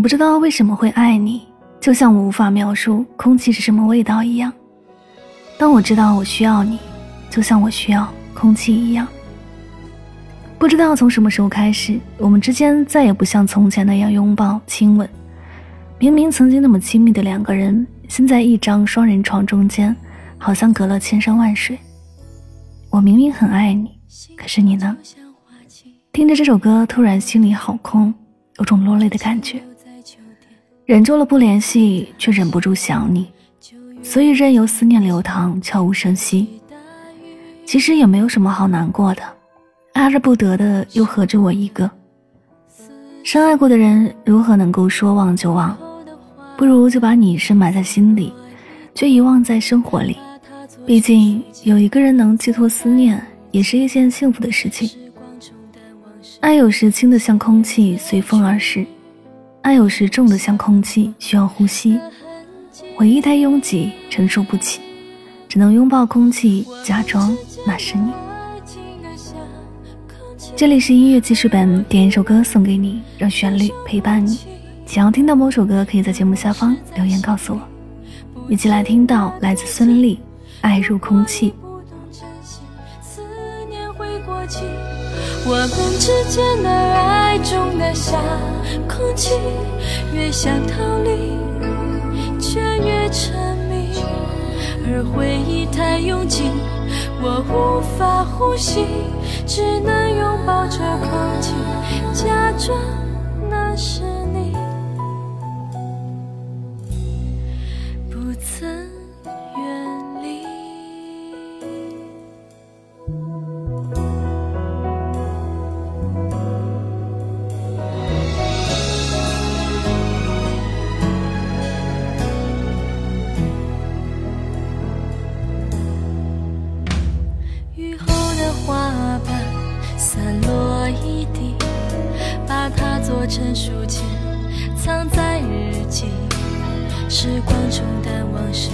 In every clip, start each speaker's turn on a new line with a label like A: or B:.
A: 我不知道为什么会爱你，就像我无法描述空气是什么味道一样。当我知道我需要你，就像我需要空气一样。不知道从什么时候开始，我们之间再也不像从前那样拥抱亲吻。明明曾经那么亲密的两个人，现在一张双人床中间，好像隔了千山万水。我明明很爱你，可是你呢？听着这首歌，突然心里好空，有种落泪的感觉。忍住了不联系，却忍不住想你，所以任由思念流淌，悄无声息。其实也没有什么好难过的，爱而不得的又何止我一个？深爱过的人如何能够说忘就忘？不如就把你深埋在心里，却遗忘在生活里。毕竟有一个人能寄托思念，也是一件幸福的事情。爱有时轻的像空气，随风而逝。爱有时重的像空气，需要呼吸。回忆太拥挤，承受不起，只能拥抱空气，假装那是你。这里是音乐记事本，点一首歌送给你，让旋律陪伴你。想要听到某首歌，可以在节目下方留言告诉我。一起来听到来自孙俪《爱如空气》。
B: 我们之间的爱重得像空气，越想逃离，却越沉迷。而回忆太拥挤，我无法呼吸，只能拥抱着花瓣散落一地，把它做成书签，藏在日记。时光冲淡往事，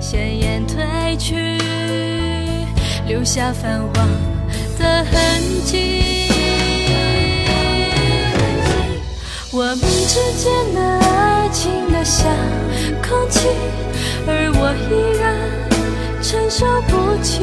B: 鲜艳褪去，留下泛黄的痕迹。我们之间的爱情的像空气，而我依然承受不起。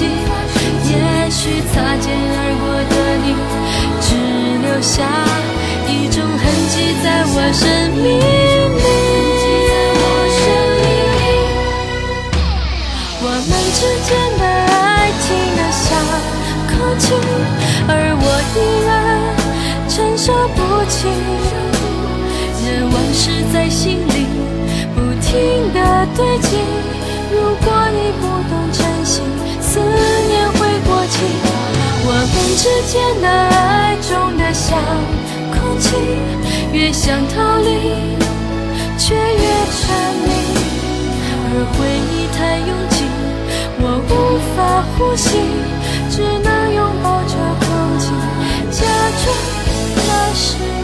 B: 也许擦肩而过的你，只留下一种痕迹在我生命里。我们之间的爱情的像空气，而我依然承受不起。任往事在心里不停的堆积。如果你不懂珍，我们之间的爱，重得像空气，越想逃离却越沉迷，而回忆太拥挤，我无法呼吸，只能拥抱着空气，假装那是。